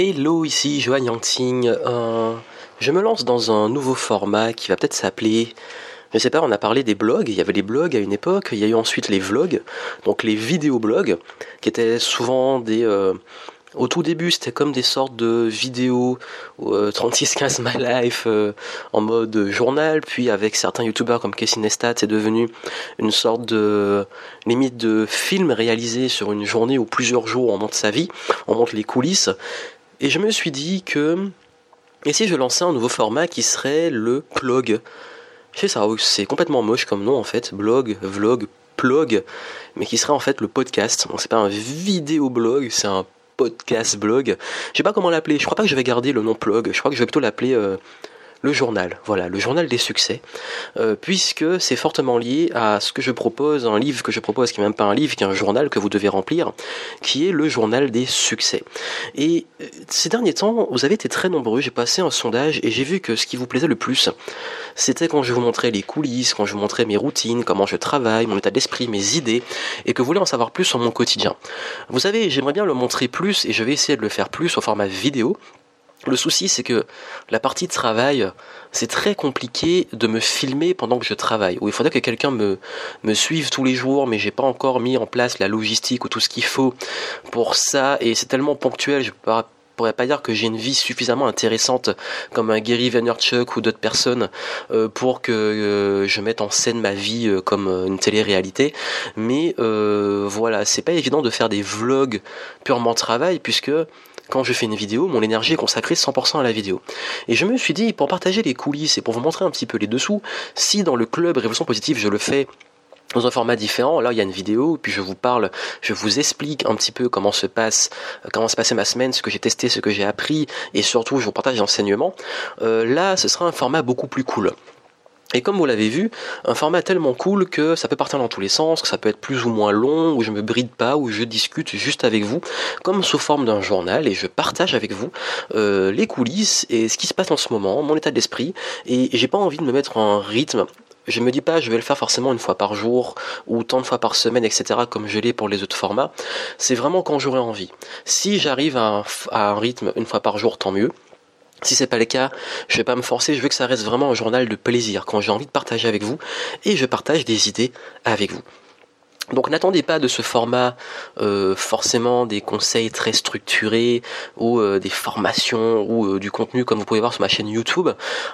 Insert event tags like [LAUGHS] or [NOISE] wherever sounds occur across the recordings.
Hello, ici Johan Yangting. Euh, je me lance dans un nouveau format qui va peut-être s'appeler. Je sais pas, on a parlé des blogs, il y avait les blogs à une époque, il y a eu ensuite les vlogs, donc les vidéoblogs, qui étaient souvent des, euh, au tout début, c'était comme des sortes de vidéos 3615 My Life euh, en mode journal, puis avec certains youtubeurs comme Casey Neistat, c'est devenu une sorte de limite de film réalisé sur une journée ou plusieurs jours, on montre sa vie, on montre les coulisses. Et je me suis dit que et si je lançais un nouveau format qui serait le blog Je sais ça, c'est complètement moche comme nom en fait, blog, vlog, plug, mais qui serait en fait le podcast. Bon, c'est pas un vidéo blog, c'est un podcast blog. Je sais pas comment l'appeler. Je crois pas que je vais garder le nom blog. Je crois que je vais plutôt l'appeler euh, le journal, voilà, le journal des succès, euh, puisque c'est fortement lié à ce que je propose, un livre que je propose, qui n'est même pas un livre, qui est un journal que vous devez remplir, qui est le journal des succès. Et euh, ces derniers temps, vous avez été très nombreux, j'ai passé un sondage et j'ai vu que ce qui vous plaisait le plus, c'était quand je vous montrais les coulisses, quand je vous montrais mes routines, comment je travaille, mon état d'esprit, mes idées, et que vous voulez en savoir plus sur mon quotidien. Vous savez, j'aimerais bien le montrer plus, et je vais essayer de le faire plus au format vidéo, le souci, c'est que la partie de travail, c'est très compliqué de me filmer pendant que je travaille. Ou il faudrait que quelqu'un me, suive tous les jours, mais j'ai pas encore mis en place la logistique ou tout ce qu'il faut pour ça. Et c'est tellement ponctuel, je ne pourrais pas dire que j'ai une vie suffisamment intéressante comme un Gary Vaynerchuk ou d'autres personnes euh, pour que euh, je mette en scène ma vie euh, comme une télé-réalité. Mais voilà, c'est pas évident de faire des vlogs purement travail puisque quand je fais une vidéo, mon énergie est consacrée 100% à la vidéo. Et je me suis dit, pour partager les coulisses et pour vous montrer un petit peu les dessous, si dans le club Révolution Positive je le fais dans un format différent. Là, il y a une vidéo, puis je vous parle, je vous explique un petit peu comment se passe, comment se passait ma semaine, ce que j'ai testé, ce que j'ai appris, et surtout, je vous partage l'enseignement. Euh, là, ce sera un format beaucoup plus cool. Et comme vous l'avez vu, un format tellement cool que ça peut partir dans tous les sens, que ça peut être plus ou moins long, où je me bride pas, où je discute juste avec vous, comme sous forme d'un journal, et je partage avec vous euh, les coulisses et ce qui se passe en ce moment, mon état d'esprit, et j'ai pas envie de me mettre en rythme je me dis pas je vais le faire forcément une fois par jour ou tant de fois par semaine, etc. comme je l'ai pour les autres formats. C'est vraiment quand j'aurai envie. Si j'arrive à, à, un rythme une fois par jour, tant mieux. Si c'est pas le cas, je vais pas me forcer, je veux que ça reste vraiment un journal de plaisir, quand j'ai envie de partager avec vous, et je partage des idées avec vous. Donc n'attendez pas de ce format euh, forcément des conseils très structurés ou euh, des formations ou euh, du contenu comme vous pouvez voir sur ma chaîne YouTube.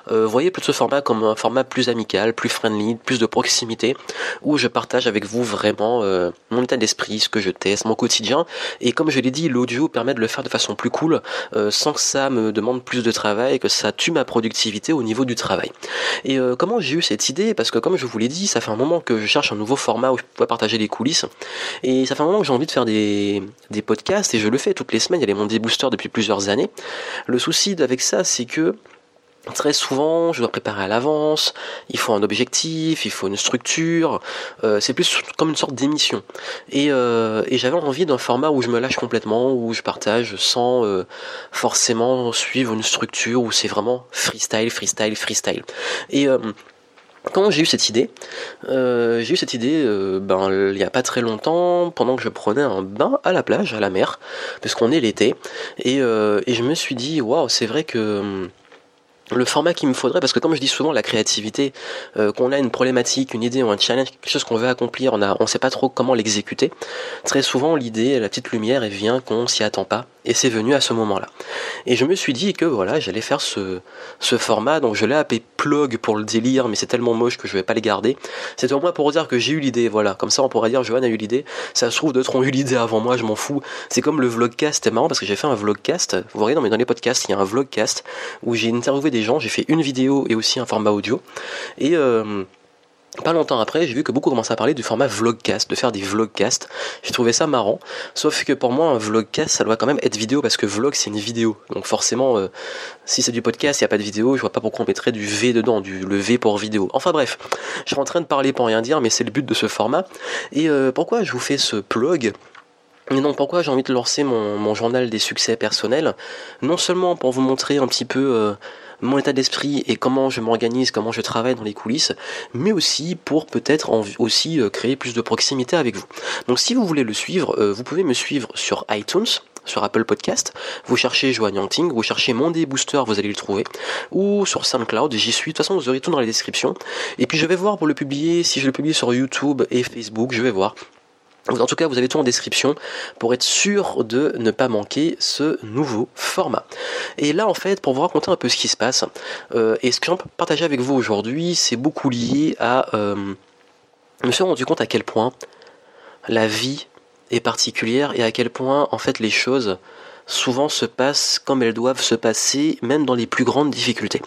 voyez plutôt ce format comme un format plus amical, plus friendly, plus de proximité, où je partage avec vous vraiment mon état d'esprit, ce que je teste, mon quotidien. Et comme je l'ai dit, l'audio permet de le faire de façon plus cool, sans que ça me demande plus de travail, que ça tue ma productivité au niveau du travail. Et comment j'ai eu cette idée? Parce que comme je vous l'ai dit, ça fait un moment que je cherche un nouveau format où je pourrais partager coulisses. Et ça fait un moment que j'ai envie de faire des, podcasts et je le fais toutes les semaines. Il y a les Monday Booster depuis plusieurs années. Le souci avec ça, c'est que Très souvent, je dois préparer à l'avance, il faut un objectif, il faut une structure, euh, c'est plus comme une sorte d'émission. Et, euh, et j'avais envie d'un format où je me lâche complètement, où je partage sans euh, forcément suivre une structure, où c'est vraiment freestyle, freestyle, freestyle. Et quand j'ai eu cette idée, euh, j'ai eu cette idée euh, ben, il n'y a pas très longtemps, pendant que je prenais un bain à la plage, à la mer, puisqu'on est l'été, et, euh, et, je me suis dit, waouh, c'est vrai que hum, le format qu'il me faudrait, parce que comme je dis souvent, la créativité, euh, qu'on a une problématique, une idée ou un challenge, quelque chose qu'on veut accomplir, on ne sait pas trop comment l'exécuter. Très souvent, l'idée, la petite lumière, elle vient qu'on s'y attend pas, et c'est venu à ce moment-là. Et je me suis dit que voilà, j'allais faire ce, ce format, donc je l'ai appelé plug pour le délire, mais c'est tellement moche que je vais pas le garder. C'est au moins pour dire que j'ai eu l'idée, voilà. Comme ça, on pourrait dire, Johan a eu l'idée. Ça se trouve, d'autres ont eu l'idée avant moi, je m'en fous. C'est comme le vlogcast, c'est marrant parce que j'ai fait un vlogcast. Vous voyez, dans, dans les podcasts, il y a un vlogcast où j'ai interviewé des gens, j'ai fait une vidéo et aussi un format audio. Et euh, pas longtemps après, j'ai vu que beaucoup commençaient à parler du format vlogcast, de faire des vlogcasts. J'ai trouvé ça marrant. Sauf que pour moi, un vlogcast, ça doit quand même être vidéo parce que vlog, c'est une vidéo. Donc forcément, euh, si c'est du podcast, il n'y a pas de vidéo, je vois pas pourquoi on mettrait du V dedans, du le V pour vidéo. Enfin bref, je suis en train de parler pour rien dire, mais c'est le but de ce format. Et euh, pourquoi je vous fais ce plug? Et non, pourquoi j'ai envie de lancer mon, journal des succès personnels? Non seulement pour vous montrer un petit peu euh, mon état d'esprit et comment je m'organise, comment je travaille dans les coulisses, mais aussi pour peut-être aussi euh, créer plus de proximité avec vous. Donc si vous voulez le suivre, euh, vous pouvez me suivre sur iTunes sur Apple Podcast. Vous cherchez Joanne Yangting, vous cherchez Monday Booster, vous allez le trouver. Ou sur SoundCloud, j'y suis. De toute façon, vous aurez tout dans la description. Et puis je vais voir pour le publier, si je le publie sur YouTube et Facebook, je vais voir. En tout cas, vous avez tout en description pour être sûr de ne pas manquer ce nouveau format. Et là, en fait, pour vous raconter un peu ce qui se passe, euh, et ce que j'ai partager avec vous aujourd'hui, c'est beaucoup lié à... Euh, je me suis rendu compte à quel point la vie est particulière et à quel point, en fait, les choses souvent se passent comme elles doivent se passer, même dans les plus grandes difficultés.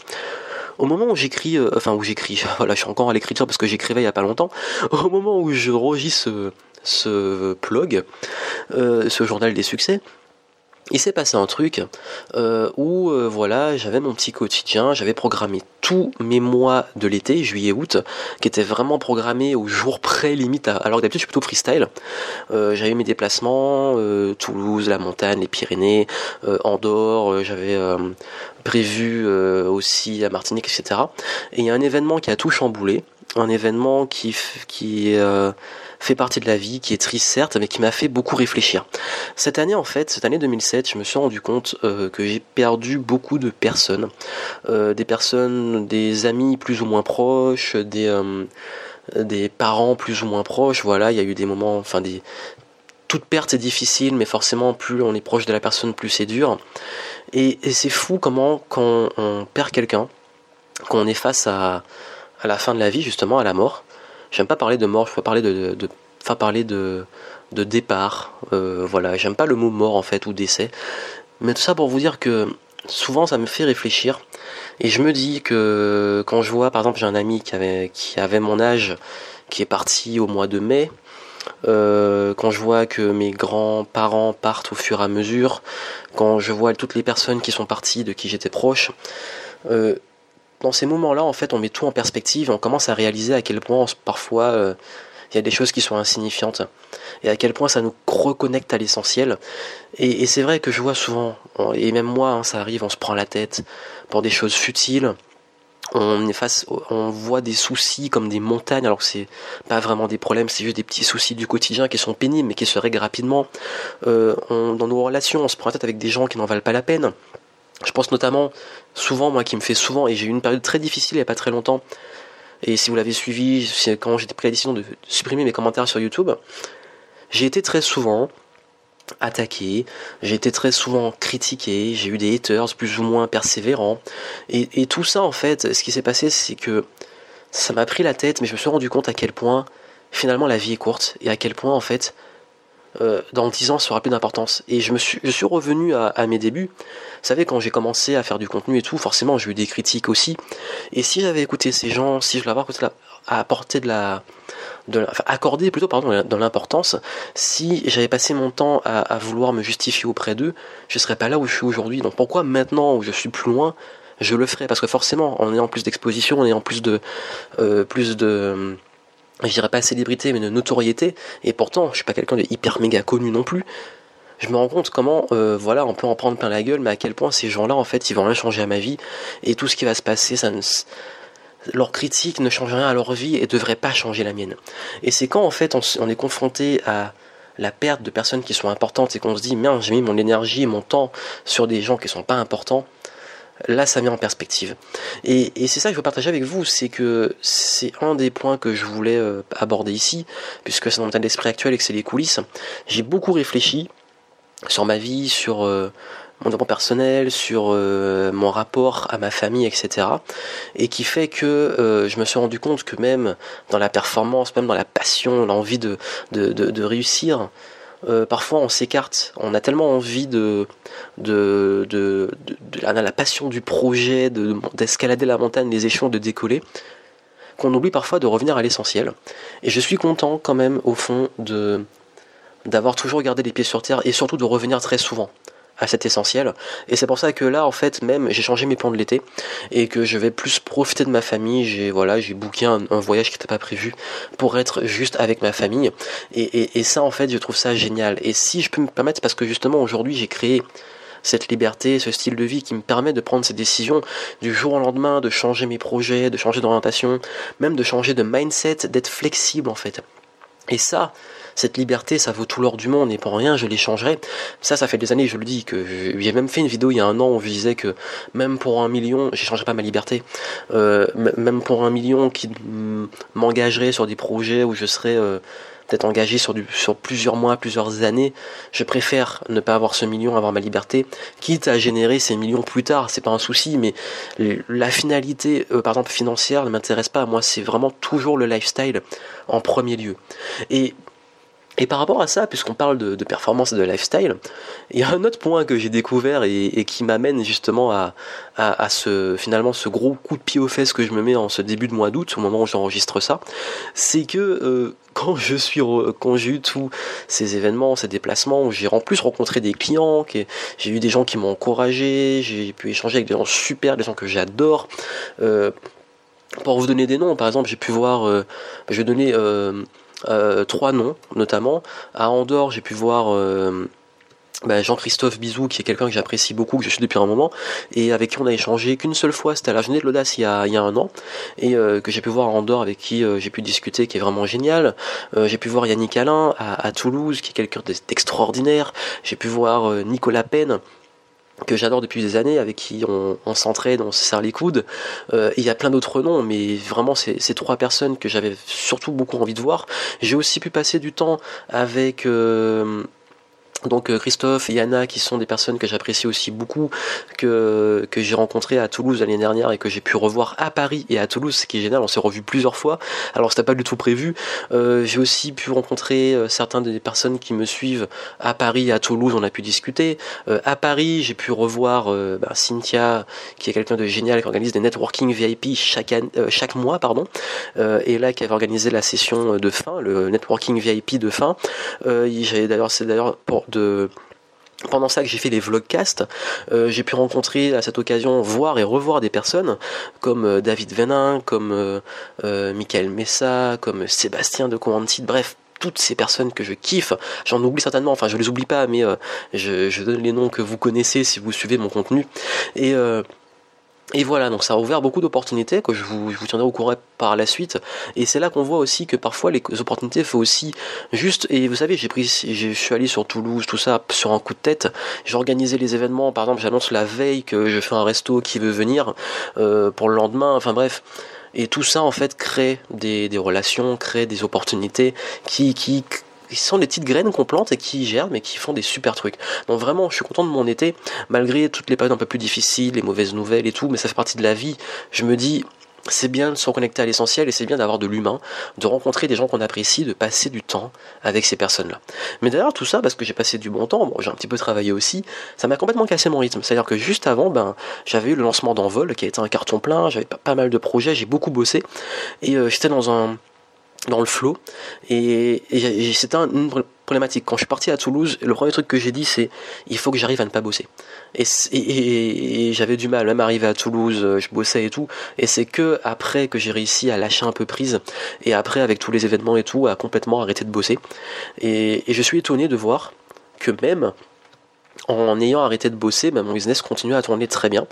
Au moment où j'écris, euh, enfin où j'écris, [LAUGHS] voilà, je suis encore à l'écriture parce que j'écrivais il y a pas longtemps. [LAUGHS] Au moment où je ce blog, euh, ce journal des succès, il s'est passé un truc euh, où euh, voilà, j'avais mon petit quotidien, j'avais programmé tous mes mois de l'été, juillet, août, qui étaient vraiment programmés au jour près limite. alors d'habitude je suis plutôt freestyle. j'avais mes déplacements, Toulouse, la montagne, les Pyrénées, Andorre, j'avais prévu aussi à Martinique, etc. Et il y a un événement qui a tout chamboulé, un événement qui qui fait partie de la vie, qui est triste certes, mais qui m'a fait beaucoup réfléchir. Cette année en fait, cette année 2007, je me suis rendu compte euh, que j'ai perdu beaucoup de personnes, euh, des personnes, des amis plus ou moins proches, des euh, des parents plus ou moins proches. Voilà, il y a eu des moments, enfin des toute perte est difficile, mais forcément plus on est proche de la personne, plus c'est dur. Et, c'est fou comment quand on perd quelqu'un, quand on est face à, à la fin de la vie, justement à la mort, J'aime pas parler de mort, je peux parler de, enfin parler de, de départ. Euh, voilà, j'aime pas le mot mort en fait ou décès. Mais tout ça pour vous dire que souvent ça me fait réfléchir. Et je me dis que quand je vois, par exemple, j'ai un ami qui avait, qui avait mon âge, qui est parti au mois de mai. Euh, quand je vois que mes grands-parents partent au fur et à mesure, quand je vois toutes les personnes qui sont parties, de qui j'étais proche, euh, dans ces moments-là, en fait, on met tout en perspective et on commence à réaliser à quel point parfois euh, il y a des choses qui sont insignifiantes et à quel point ça nous reconnecte à l'essentiel. Et, c'est vrai que je vois souvent, et même moi, hein, ça arrive, on se prend la tête pour des choses futiles. On, face, on voit des soucis comme des montagnes, alors que c'est pas vraiment des problèmes, c'est juste des petits soucis du quotidien qui sont pénibles mais qui se règlent rapidement. Euh, dans nos relations, on se prend la tête avec des gens qui n'en valent pas la peine. Je pense notamment, souvent, moi qui me fait souvent, et j'ai eu une période très difficile il n'y a pas très longtemps, et si vous l'avez suivi, quand j'ai pris la décision de supprimer mes commentaires sur YouTube, j'ai été très souvent attaqué, j'ai été très souvent critiqué, j'ai eu des haters plus ou moins persévérants, et, et tout ça en fait, ce qui s'est passé c'est que ça m'a pris la tête, mais je me suis rendu compte à quel point finalement la vie est courte, et à quel point en fait euh, dans 10 ans, aura plus d'importance. Et je me suis, je suis revenu à, mes débuts. Vous savez, quand j'ai commencé à faire du contenu et tout, forcément, j'ai eu des critiques aussi. Et si j'avais écouté ces gens, si je l'avais apporté de la, de accordé plutôt pardon dans l'importance si j'avais passé mon temps à, vouloir me justifier auprès d'eux je serais pas là où je suis aujourd'hui donc pourquoi maintenant où je suis plus loin je le ferais? Parce que forcément en ayant plus d'exposition en ayant plus de euh, plus de je dirais pas célébrité, mais de notoriété, et pourtant, je suis pas quelqu'un de hyper méga connu non plus. Je me rends compte comment, euh, voilà, on peut en prendre plein la gueule, mais à quel point ces gens-là, en fait, ils vont rien changer à ma vie, et tout ce qui va se passer, ça ne, leur critique ne change rien à leur vie et devrait pas changer la mienne. Et c'est quand, en fait, on, est confronté à la perte de personnes qui sont importantes et qu'on se dit, merde, j'ai mis mon énergie et mon temps sur des gens qui sont pas importants, là ça met en perspective. Et, c'est ça que je veux partager avec vous, c'est que c'est un des points que je voulais euh, aborder ici, puisque c'est mon état d'esprit actuel et que c'est les coulisses. J'ai beaucoup réfléchi sur ma vie, sur euh, mon développement personnel, sur euh, mon rapport à ma famille, etc. Et qui fait que je me suis rendu compte que même dans la performance, même dans la passion, l'envie de réussir, euh, parfois on s'écarte, on a tellement envie de, de, de, la, passion du projet, d'escalader la montagne, les échelons, de décoller, qu'on oublie parfois de revenir à l'essentiel. Et je suis content quand même au fond d'avoir toujours gardé les pieds sur terre et surtout de revenir très souvent à cet essentiel. Et c'est pour ça que là, en fait, même, j'ai changé mes plans de l'été et que je vais plus profiter de ma famille. J'ai voilà, j'ai booké un, voyage qui n'était pas prévu pour être juste avec ma famille. Et, et, ça, en fait, je trouve ça génial. Et si je peux me permettre, parce que justement aujourd'hui, j'ai créé cette liberté, ce style de vie qui me permet de prendre ces décisions du jour au lendemain, de changer mes projets, de changer d'orientation, même de changer de mindset, d'être flexible en fait. Et ça, cette liberté, ça vaut tout l'or du monde et pour rien, je l'échangerai. Ça, ça fait des années, je le dis, que j'ai même fait une vidéo il y a un an où je disais que même pour un million, j'échangerais pas ma liberté. Euh, même pour un million qui m'engagerait sur des projets où je serais euh, peut-être engagé sur, du, sur plusieurs mois, plusieurs années, je préfère ne pas avoir ce million, avoir ma liberté, quitte à générer ces millions plus tard, c'est pas un souci, mais la finalité, euh, par exemple financière, ne m'intéresse pas. Moi, c'est vraiment toujours le lifestyle en premier lieu. Et et par rapport à ça, puisqu'on parle de, performance et de lifestyle, il y a un autre point que j'ai découvert et, qui m'amène justement à, ce finalement ce gros coup de pied aux fesses que je me mets en ce début de mois d'août, au moment où j'enregistre ça, c'est que euh, quand je suis quand j'ai eu tous ces événements, ces déplacements, où j'ai en plus rencontré des clients, j'ai eu des gens qui m'ont encouragé, j'ai pu échanger avec des gens super, des gens que j'adore. Euh, pour vous donner des noms, par exemple, j'ai pu voir, euh, je vais donner trois noms notamment. À Andorre, j'ai pu voir euh, bah, Jean-Christophe Bizou, qui est quelqu'un que j'apprécie beaucoup, que je suis depuis un moment, et avec qui on a échangé qu'une seule fois, c'était à la journée de l'audace il, y a, un an, et euh, que j'ai pu voir à Andorre, avec qui j'ai pu discuter, qui est vraiment génial. j'ai pu voir Yannick Alain à, à Toulouse, qui est quelqu'un d'extraordinaire. J'ai pu voir Nicolas Penn, que j'adore depuis des années, avec qui on, s'entraide, on se serre les coudes. Euh, il y a plein d'autres noms, mais vraiment c'est ces trois personnes que j'avais surtout beaucoup envie de voir. J'ai aussi pu passer du temps avec euh, donc euh, Christophe et Yana qui sont des personnes que j'apprécie aussi beaucoup, que, que j'ai rencontré à Toulouse l'année dernière et que j'ai pu revoir à Paris et à Toulouse, ce qui est génial, on s'est revu plusieurs fois, alors c'était pas du tout prévu. Euh, j'ai aussi pu rencontrer euh, certains des personnes qui me suivent à Paris et à Toulouse, on a pu discuter. à Paris, j'ai pu revoir bah, Cynthia, qui est quelqu'un de génial, qui organise des networking VIP chaque, chaque mois, pardon, et là qui avait organisé la session de fin, le networking VIP de fin. J'avais d'ailleurs, c'est d'ailleurs pour de pendant ça que j'ai fait les vlogcasts, euh, j'ai pu rencontrer à cette occasion, voir et revoir des personnes comme euh, David Venin, comme euh, Michael Messa, comme Sébastien de Comantit, bref, toutes ces personnes que je kiffe. J'en oublie certainement, enfin je les oublie pas, mais je, je, donne les noms que vous connaissez si vous suivez mon contenu. Et et voilà, donc ça a ouvert beaucoup d'opportunités que je vous, tiendrai au courant par la suite. Et c'est là qu'on voit aussi que parfois les opportunités faut aussi juste. Et vous savez, j'ai pris, je suis allé sur Toulouse, tout ça sur un coup de tête. J'ai organisé les événements. Par exemple, j'annonce la veille que je fais un resto qui veut venir euh, pour le lendemain. Enfin bref. Et tout ça en fait crée des, des relations, crée des opportunités qui, qui qui sont des petites graines qu'on plante et qui germent et qui font des super trucs. Donc vraiment, je suis content de mon été, malgré toutes les périodes un peu plus difficiles, les mauvaises nouvelles et tout, mais ça fait partie de la vie. Je me dis, c'est bien de se reconnecter à l'essentiel et c'est bien d'avoir de l'humain, de rencontrer des gens qu'on apprécie, de passer du temps avec ces personnes-là. Mais d'ailleurs, tout ça, parce que j'ai passé du bon temps, bon, j'ai un petit peu travaillé aussi, ça m'a complètement cassé mon rythme. C'est-à-dire que juste avant, ben, j'avais eu le lancement d'Envol qui a été un carton plein, j'avais pas, mal de projets, j'ai beaucoup bossé et euh, j'étais dans un dans le flow. Et, c'était une problématique. Quand je suis parti à Toulouse, le premier truc que j'ai dit, c'est il faut que j'arrive à ne pas bosser. Et, j'avais du mal, même arriver à Toulouse, euh, je bossais et tout. Et c'est que après que j'ai réussi à lâcher un peu prise, et après avec tous les événements et tout, à complètement arrêter de bosser. Et, je suis étonné de voir que même en ayant arrêté de bosser, ben, mon business continue à tourner très bien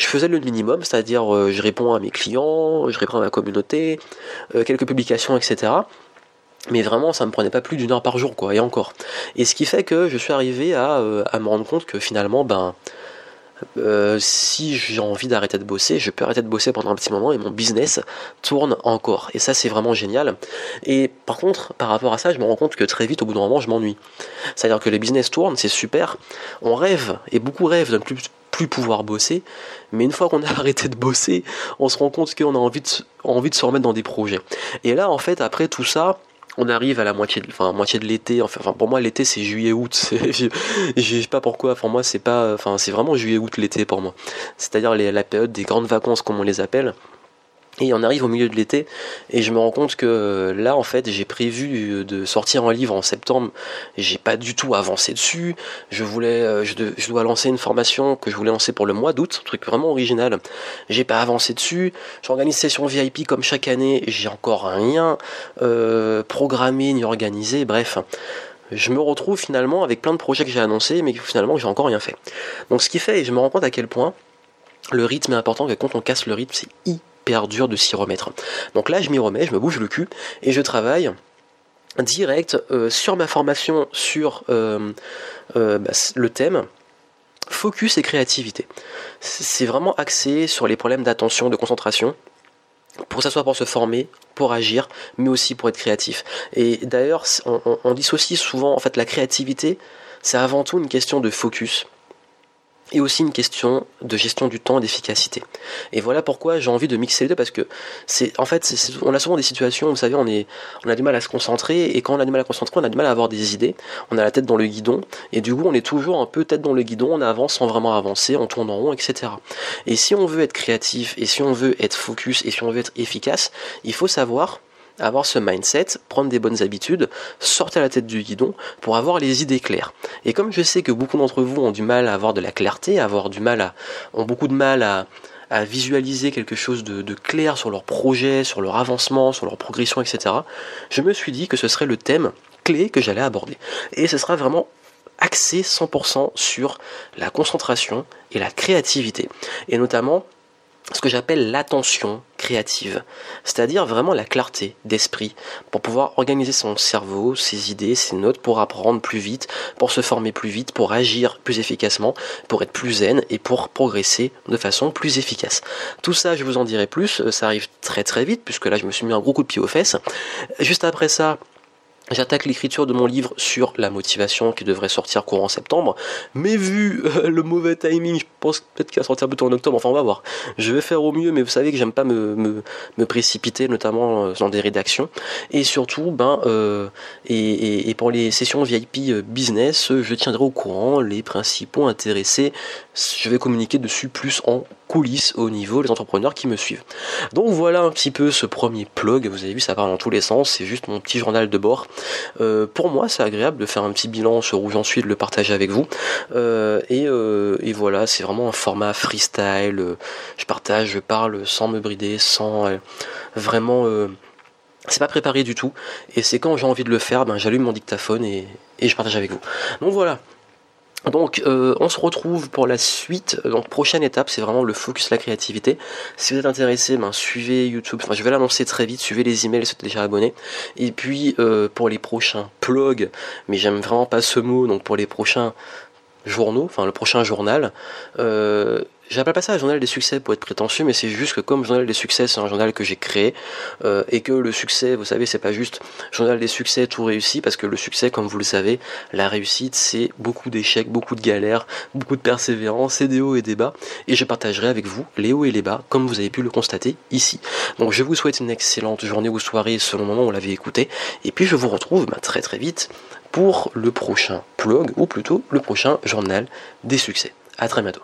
je faisais le minimum, c'est-à-dire euh, je réponds à mes clients, je réponds à ma communauté, euh, quelques publications, etc. Mais vraiment, ça me prenait pas plus d'une heure par jour, quoi, et encore. Et ce qui fait que je suis arrivé à, euh, me rendre compte que finalement, ben, si j'ai envie d'arrêter de bosser, je peux arrêter de bosser pendant un petit moment et mon business tourne encore. Et ça, c'est vraiment génial. Et par contre, par rapport à ça, je me rends compte que très vite, au bout d'un moment, je m'ennuie. C'est-à-dire que le business tourne, c'est super. On rêve, et beaucoup rêvent d'un plus pouvoir bosser. Mais une fois qu'on a [LAUGHS] arrêté de bosser, on se rend compte qu'on a envie de, envie de se remettre dans des projets. Et là, en fait, après tout ça, on arrive à la moitié de, enfin, moitié de l'été. Enfin, pour moi, l'été c'est juillet-août. [LAUGHS] Je sais pas pourquoi. Pour moi, c'est pas, enfin, c'est vraiment juillet-août l'été pour moi. C'est-à-dire la période des grandes vacances, comme on les appelle. Et on arrive au milieu de l'été et je me rends compte que euh, là en fait j'ai prévu de sortir un livre en septembre. J'ai pas du tout avancé dessus. Je voulais, euh, je, dois lancer une formation que je voulais lancer pour le mois d'août, un truc vraiment original. J'ai pas avancé dessus. J'organise session VIP comme chaque année. J'ai encore rien euh, programmé ni organisé. Bref je me retrouve finalement avec plein de projets que j'ai annoncés, mais finalement j'ai encore rien fait. Donc ce qui fait, et je me rends compte à quel point le rythme est important, que quand on casse le rythme, c'est hyper de s'y remettre. Donc là, je m'y remets, je me bouge le cul et je travaille direct sur ma formation sur bah, le thème focus et créativité. C'est vraiment axé sur les problèmes d'attention, de concentration, pour ça soit pour se former, pour agir, mais aussi pour être créatif. Et d'ailleurs, on, on, dissocie souvent en fait la créativité, c'est avant tout une question de focus et aussi une question de gestion du temps et d'efficacité. Et voilà pourquoi j'ai envie de mixer les deux parce que c'est en fait on a souvent des situations vous savez on est on a du mal à se concentrer et quand on a du mal à se concentrer on a du mal à avoir des idées, on a la tête dans le guidon et du coup on est toujours un peu tête dans le guidon, on avance sans vraiment avancer, on tourne en rond, etc. Et si on veut être créatif et si on veut être focus et si on veut être efficace, il faut savoir avoir ce mindset, prendre des bonnes habitudes, sortir la tête du guidon pour avoir les idées claires. Et comme je sais que beaucoup d'entre vous ont du mal à avoir de la clarté, avoir du mal à, ont beaucoup de mal à, visualiser quelque chose de, de, clair sur leur projet, sur leur avancement, sur leur progression, etc., je me suis dit que ce serait le thème clé que j'allais aborder. Et ce sera vraiment axé 100% sur la concentration et la créativité. Et notamment ce que j'appelle l'attention créative, c'est-à-dire vraiment la clarté d'esprit pour pouvoir organiser son cerveau, ses idées, ses notes pour apprendre plus vite, pour se former plus vite, pour agir plus efficacement, pour être plus zen et pour progresser de façon plus efficace. Tout ça, je vous en dirai plus, ça arrive très très vite puisque là je me suis mis un gros coup de pied aux fesses. Juste après ça, J'attaque l'écriture de mon livre sur la motivation qui devrait sortir courant septembre, mais vu euh, le mauvais timing, je pense peut-être qu'il va sortir plutôt en octobre, enfin on va voir. Je vais faire au mieux, mais vous savez que j'aime pas me, précipiter, notamment euh, dans des rédactions. Et surtout, ben, euh, et, et, pour les sessions VIP business, je tiendrai au courant les principaux intéressés. Je vais communiquer dessus plus en coulisses au niveau des entrepreneurs qui me suivent. Donc voilà un petit peu ce premier plug, vous avez vu ça part dans tous les sens, c'est juste mon petit journal de bord. Euh, pour moi c'est agréable de faire un petit bilan sur où j'en suis, de le partager avec vous. Euh, et, euh, et, voilà, c'est vraiment un format freestyle, je partage, je parle sans me brider, sans vraiment... c'est pas préparé du tout, et c'est quand j'ai envie de le faire, ben, j'allume mon dictaphone et, et je partage avec vous. Donc voilà, donc euh, on se retrouve pour la suite. Donc prochaine étape, c'est vraiment le focus la créativité. Si vous êtes intéressé, ben, suivez YouTube. Enfin, je vais l'annoncer très vite. Suivez les emails si vous êtes déjà abonné. Et puis euh, pour les prochains plugs, mais j'aime vraiment pas ce mot. Donc pour les prochains journaux, enfin le prochain journal. Euh, J'appelle pas ça un journal des succès pour être prétentieux, mais c'est juste que comme journal des succès, c'est un journal que j'ai créé euh, et que le succès, vous savez, c'est pas juste journal des succès tout réussi, parce que le succès, comme vous le savez, la réussite, c'est beaucoup d'échecs, beaucoup de galères, beaucoup de persévérance, c'est des hauts et des bas, et je partagerai avec vous les hauts et les bas, comme vous avez pu le constater ici. Donc je vous souhaite une excellente journée ou soirée selon le moment où vous l'avez écouté, et puis je vous retrouve bah, très très vite pour le prochain plug, ou plutôt le prochain journal des succès. À très bientôt.